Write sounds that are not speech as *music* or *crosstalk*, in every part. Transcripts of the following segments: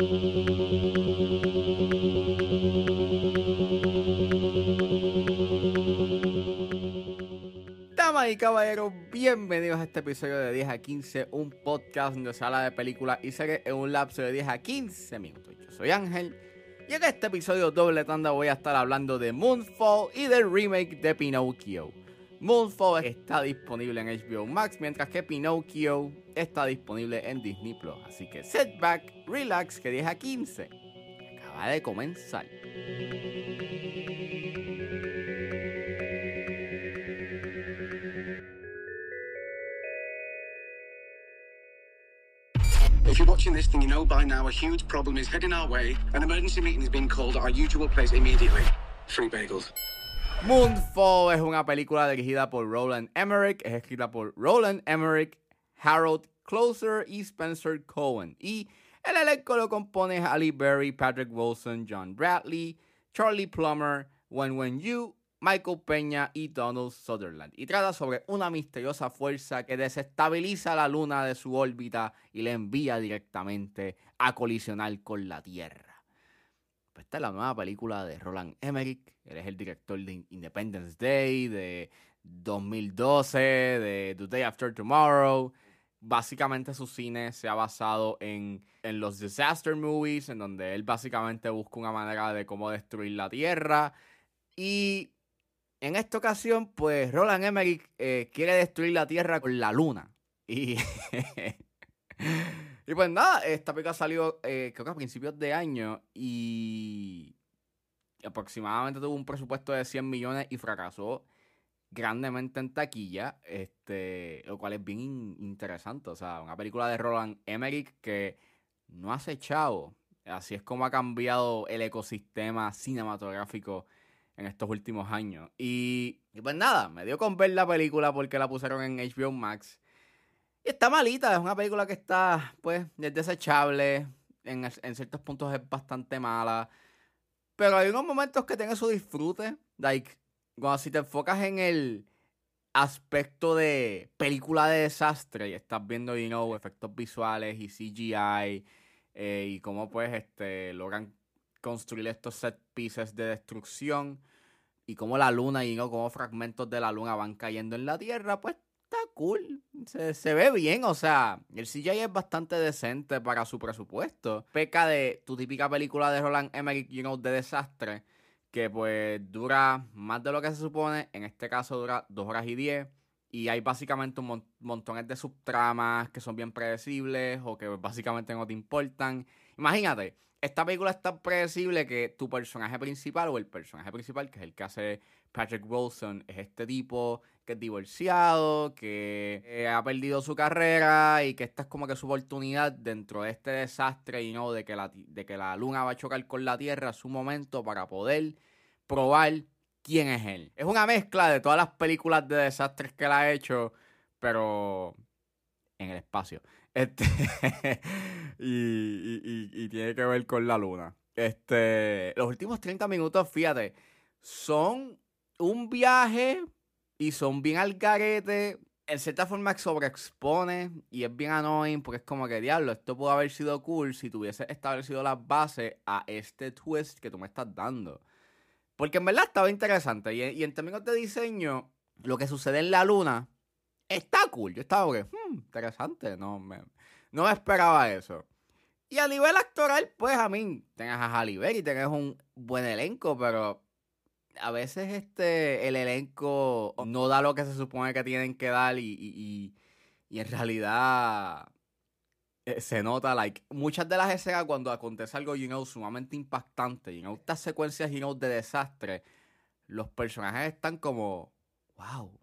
Damas y caballeros, bienvenidos a este episodio de 10 a 15, un podcast donde se habla de películas y series en un lapso de 10 a 15 minutos. Yo soy Ángel y en este episodio doble tanda voy a estar hablando de Moonfall y del remake de Pinocchio. Moonfall está disponible en HBO Max, mientras que Pinocchio está disponible en Disney Plus. Así que sit back, relax, que 10 a 15 acaba de comenzar. If you're watching this, then you know by now a huge problem is heading our way. An emergency meeting is being called at our usual place immediately. Free bagels. Moonfall es una película dirigida por Roland Emmerich, es escrita por Roland Emmerich, Harold Closer y Spencer Cohen. Y el elenco lo compone Halle Berry, Patrick Wilson, John Bradley, Charlie Plummer, Wen Wen Yu, Michael Peña y Donald Sutherland. Y trata sobre una misteriosa fuerza que desestabiliza la luna de su órbita y le envía directamente a colisionar con la Tierra. Pues esta es la nueva película de Roland Emmerich. Él es el director de Independence Day, de 2012, de The Day After Tomorrow. Básicamente su cine se ha basado en, en los disaster movies, en donde él básicamente busca una manera de cómo destruir la Tierra. Y en esta ocasión, pues Roland Emmerich eh, quiere destruir la Tierra con la Luna. Y, *laughs* y pues nada, esta película salió eh, creo que a principios de año y aproximadamente tuvo un presupuesto de 100 millones y fracasó grandemente en taquilla, este, lo cual es bien in- interesante. O sea, una película de Roland Emmerich que no hace chavo. Así es como ha cambiado el ecosistema cinematográfico en estos últimos años. Y, pues nada, me dio con ver la película porque la pusieron en HBO Max. Y está malita, es una película que está, pues, es desechable. En, en ciertos puntos es bastante mala. Pero hay unos momentos que tiene su disfrute. Like, cuando si te enfocas en el aspecto de película de desastre y estás viendo, you know, efectos visuales y CGI eh, y cómo pues este logran construir estos set pieces de destrucción y cómo la luna y no cómo fragmentos de la luna van cayendo en la tierra, pues está cool. Se, se ve bien, o sea, el CGI es bastante decente para su presupuesto. Peca de tu típica película de Roland Emmerich, you know, de desastre, que pues dura más de lo que se supone. En este caso dura 2 horas y 10. Y hay básicamente un mon- montones de subtramas que son bien predecibles o que básicamente no te importan. Imagínate, esta película es tan predecible que tu personaje principal o el personaje principal, que es el que hace Patrick Wilson, es este tipo que es divorciado, que eh, ha perdido su carrera y que esta es como que su oportunidad dentro de este desastre y no de que, la, de que la luna va a chocar con la tierra, es su momento para poder probar quién es él. Es una mezcla de todas las películas de desastres que él ha hecho, pero en el espacio. *laughs* Este, y, y- y- y tiene que ver con la luna. Este, los últimos 30 minutos, fíjate, son un viaje y son bien al garete. En cierta forma sobreexpone y es bien annoying porque es como que, diablo, esto pudo haber sido cool si tuviese establecido las bases a este twist que tú me estás dando. Porque en verdad estaba interesante. Y, y en términos de diseño, lo que sucede en la luna está cool. Yo estaba que, hmm, interesante. No me, no me esperaba eso. Y a nivel actoral, pues a mí, tengas a Halle Berry, tengas un buen elenco, pero a veces este el elenco no da lo que se supone que tienen que dar y, y, y- y en realidad eh, se nota, like, muchas de las escenas cuando acontece algo, you know, sumamente impactante, you know, estas secuencias, you know, de desastre, los personajes están como, wow,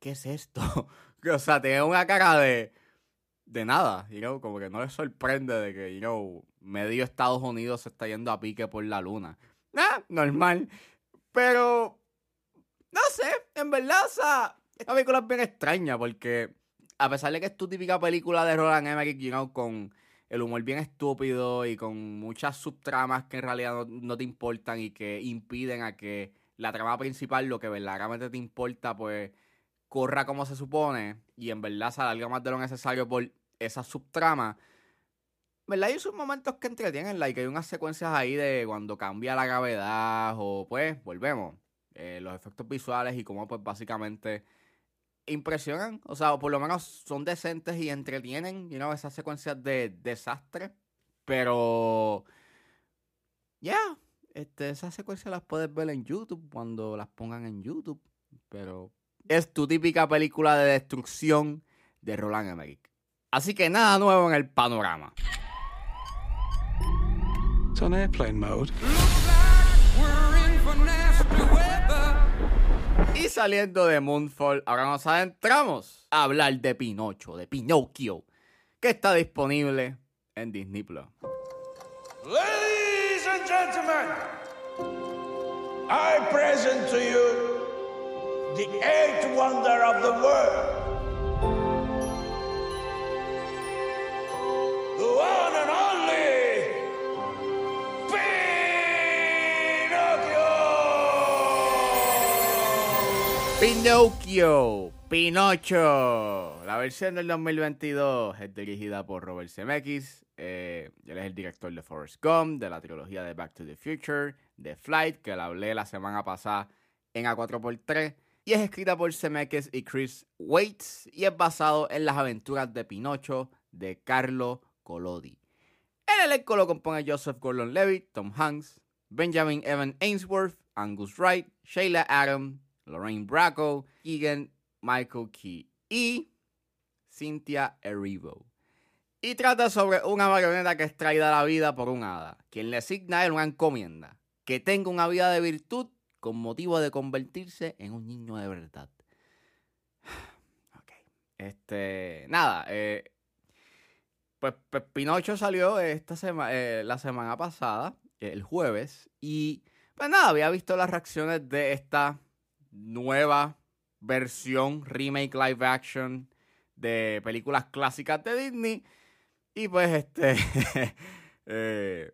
¿qué es esto? *laughs* o sea, tienen una cara de, de nada, you know, como que no les sorprende de que, you know, medio Estados Unidos se está yendo a pique por la luna. Ah, normal. Pero, no sé, en verdad, o sea, esta película es bien extraña porque a pesar de que es tu típica película de Roland Emmerich, you know, con el humor bien estúpido y con muchas subtramas que en realidad no, te importan y que impiden a que la trama principal, lo que verdaderamente te importa, pues corra como se supone y en verdad se más de lo necesario por esa subtrama. ¿Verdad? Hay sus momentos que entretienen, like, hay unas secuencias ahí de cuando cambia la gravedad o pues, volvemos, eh, los efectos visuales y cómo pues básicamente impresionan, o sea, o por lo menos son decentes y entretienen, you know, esas secuencias de desastre, pero, ya, este, esas secuencias las puedes ver en YouTube cuando las pongan en YouTube, pero es tu típica película de destrucción de Roland Emmerich. Así que nada nuevo en el panorama. It's on airplane mode. Y saliendo de Moonfall, ahora nos adentramos a hablar de Pinocho, de Pinocchio, que está disponible en Disney Plus. Ladies and gentlemen, I present to you the eighth wonder of the world. Pinocchio! Pinocho. La versión del 2022 es dirigida por Robert Zemeckis. eh, él es el director de Forrest Gump, de la trilogía de Back to the Future, de Flight, que la hablé la semana pasada en A4x3. Y es escrita por Zemeckis y Chris Waits y es basado en las aventuras de Pinocho de Carlo Collodi. El elenco lo compone Joseph Gordon-Levitt, Tom Hanks, Benjamin Evan Ainsworth, Angus Wright, Sheila Adam, Lorraine Bracco, Keegan Michael Key y Cynthia Erivo. Y trata sobre una marioneta que es traída a la vida por un hada, quien le asigna a él una encomienda, que tenga una vida de virtud con motivo de convertirse en un niño de verdad. *sighs* Ok. Este, nada, eh, pues, pues Pinocho salió esta sema- eh, la semana pasada, el jueves, y pues nada, había visto las reacciones de esta nueva versión, remake live action de películas clásicas de Disney. Y pues este *laughs* eh,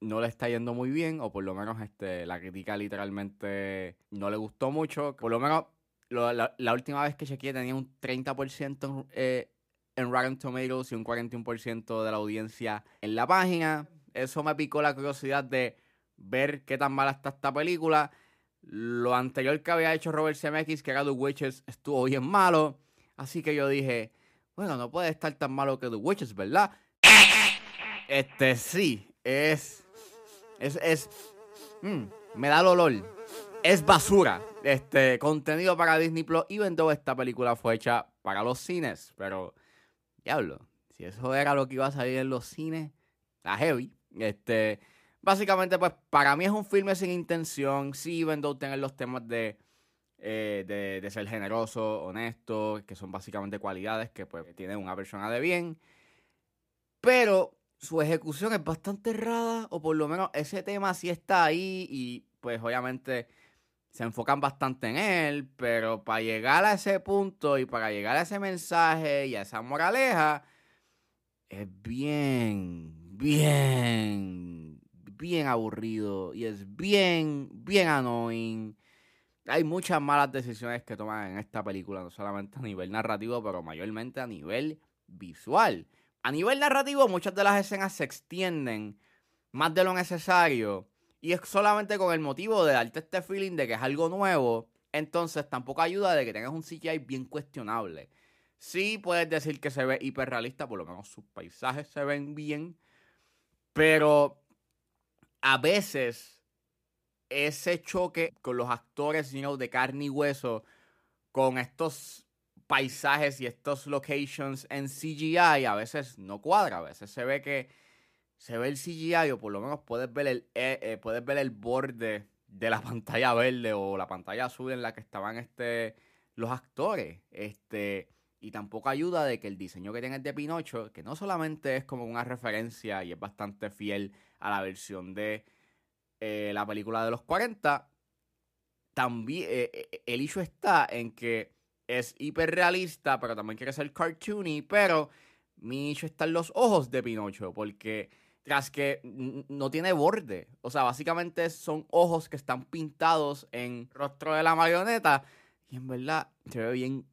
no le está yendo muy bien, o por lo menos este, la crítica literalmente no le gustó mucho. Por lo menos la, última vez que chequeé tenía un 30% en, eh, en Rotten Tomatoes y un 41% de la audiencia en la página. Eso me picó la curiosidad de ver qué tan mala está esta película. Lo anterior que había hecho Robert Zemeckis, que era The Witches, estuvo bien malo. Así que yo dije, bueno, no puede estar tan malo que The Witches, ¿verdad? Este sí, es. Es. es mm, me da el olor. Es basura. Este contenido para Disney Plus. Even though esta película fue hecha para los cines. Pero, diablo, si eso era lo que iba a salir en los cines, está heavy. Este. Básicamente, pues, para mí es un filme sin intención. Sí, though tener los temas de. eh, de, de ser generoso, honesto, que son básicamente cualidades que pues tiene una persona de bien. Pero su ejecución es bastante errada, o por lo menos ese tema sí está ahí y pues obviamente se enfocan bastante en él, pero para llegar a ese punto y para llegar a ese mensaje y a esa moraleja, es bien, bien, bien aburrido y es bien, bien annoying. Hay muchas malas decisiones que toman en esta película, no solamente a nivel narrativo, pero mayormente a nivel visual. A nivel narrativo, muchas de las escenas se extienden más de lo necesario. Y es solamente con el motivo de darte este feeling de que es algo nuevo. Entonces tampoco ayuda de que tengas un CGI bien cuestionable. Sí puedes decir que se ve hiperrealista, por lo menos sus paisajes se ven bien. Pero a veces ese choque con los actores de carne y hueso, con estos paisajes y estos locations en CGI, a veces no cuadra, a veces se ve que se ve el CGI o por lo menos puedes ver el, eh, eh, puedes ver el borde de la *laughs* pantalla verde o la pantalla azul en la que estaban este, los actores. Este, y tampoco ayuda de que el diseño que tiene de Pinocho, que no solamente es como una referencia y es bastante fiel a la versión de eh, la película de los 40, también eh, eh, el issue está en que es hiperrealista, pero también quiere ser cartoony, pero mi issue está en los ojos de Pinocho, porque tras que no tiene borde, o sea, básicamente son ojos que están pintados en rostro de la marioneta, y en verdad se ve bien,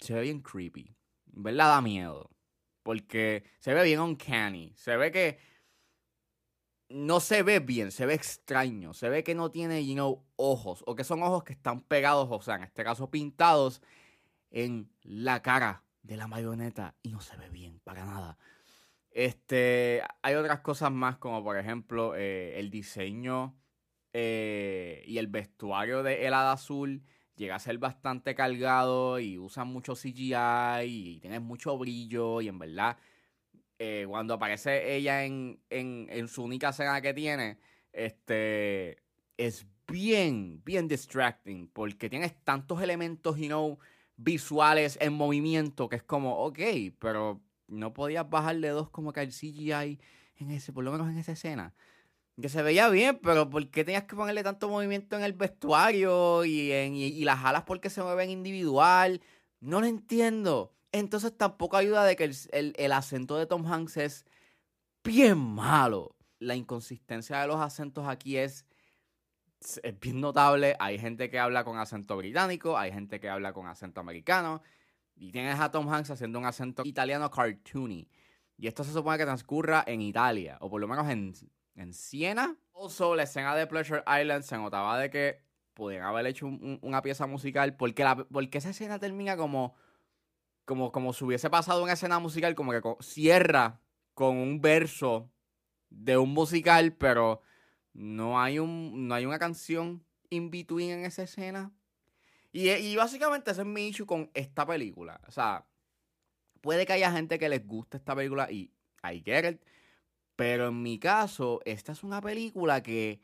se ve bien creepy, verdad da miedo. Porque se ve bien uncanny. Se ve que no se ve bien, se ve extraño. Se ve que no tiene, you know, ojos. O que son ojos que están pegados, o sea, en este caso pintados en la cara de la marioneta. Y no se ve bien, para nada. Este, hay otras cosas más, como por ejemplo eh, el diseño eh, y el vestuario de El Hada Azul llega a ser bastante cargado y usa mucho CGI y tiene mucho brillo y en verdad eh, cuando aparece ella en, en, su única escena que tiene, este es bien, bien distracting porque tienes tantos elementos, you know, visuales en movimiento que es como, ok, pero no podías bajarle dos como que al CGI en ese, por lo menos en esa escena. Que se veía bien, pero ¿por qué tenías que ponerle tanto movimiento en el vestuario y, en, y, las alas porque se mueven individual? No lo entiendo. Entonces tampoco ayuda de que el, el, acento de Tom Hanks es bien malo. La inconsistencia de los acentos aquí es, es bien notable. Hay gente que habla con acento británico, hay gente que habla con acento americano. Y tienes a Tom Hanks haciendo un acento italiano cartoony. Y esto se supone que transcurra en Italia, o por lo menos en, en Siena. Also, la escena de Pleasure Island se notaba de que pudieran haber hecho una pieza musical, porque, la, porque esa escena termina como, como, como si hubiese pasado una escena musical, como que cierra con un verso de un musical, pero no hay, un, no hay una canción in between en esa escena. Y, y básicamente ese es mi issue con esta película. O sea, puede que haya gente que les guste esta película y I get it. Pero en mi caso, esta es una película que,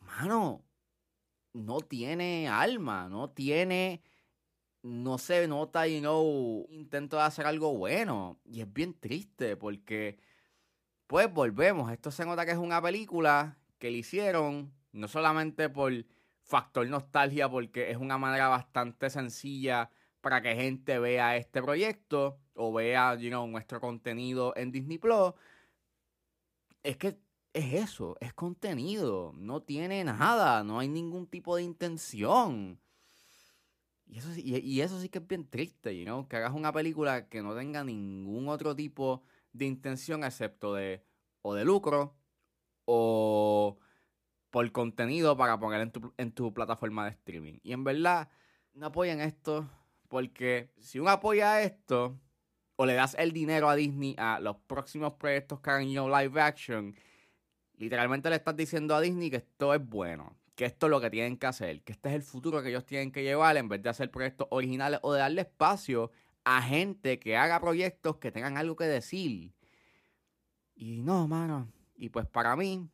mano, no tiene alma, no tiene, no se nota, you know, intento de hacer algo bueno. Y es bien triste porque, pues volvemos, esto se nota que es una película que le hicieron no solamente por factor nostalgia, porque es una manera bastante sencilla para que gente vea este proyecto o vea, you know, nuestro contenido en Disney Plus, es que es eso, es contenido, no tiene nada, no hay ningún tipo de intención. Y eso, y, eso sí que es bien triste, you know? que hagas una película que no tenga ningún otro tipo de intención excepto de o de lucro o por contenido para poner en tu, en tu plataforma de streaming. Y en verdad, no apoyan esto porque si uno apoya esto, o le das el dinero a Disney a los próximos proyectos que hagan yo live action, literalmente le estás diciendo a Disney que esto es bueno, que esto es lo que tienen que hacer, que este es el futuro que ellos tienen que llevar en vez de hacer proyectos originales o de darle espacio a gente que haga proyectos que tengan algo que decir. Y no, mano. Y pues para mí,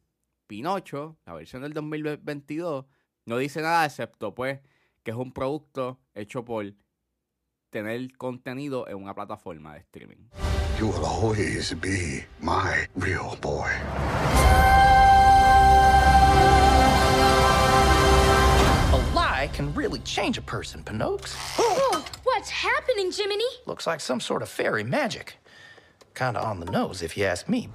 Pinocho, la versión del 2022, no dice nada excepto pues que es un producto hecho por tener contenido en una plataforma de streaming. You will always be my real boy. A lie can really change a person, Pinocchio. Oh, *gasps* what's happening, Jiminy? Looks like some sort of fairy magic. Kinda on the nose, if you ask me.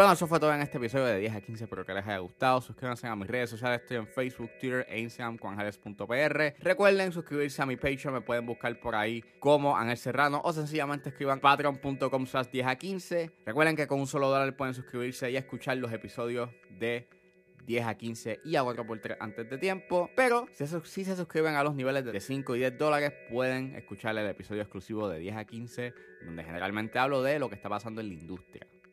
Bueno, eso fue todo en este episodio de 10 a 15. Espero que les haya gustado. Suscríbanse a mis redes sociales. Estoy en Facebook, Twitter e Instagram con Ángeles.pr. Recuerden suscribirse a mi Patreon. Me pueden buscar por ahí como Ángel Serrano o sencillamente escriban patreon.com slash 10 a 15. Recuerden que con un solo dólar pueden suscribirse y escuchar los episodios de 10 a 15 y a 4x3 antes de tiempo. Pero si, si, se suscriben a los niveles de 5 y 10 dólares, pueden escuchar el episodio exclusivo de 10 a 15, donde generalmente hablo de lo que está pasando en la industria.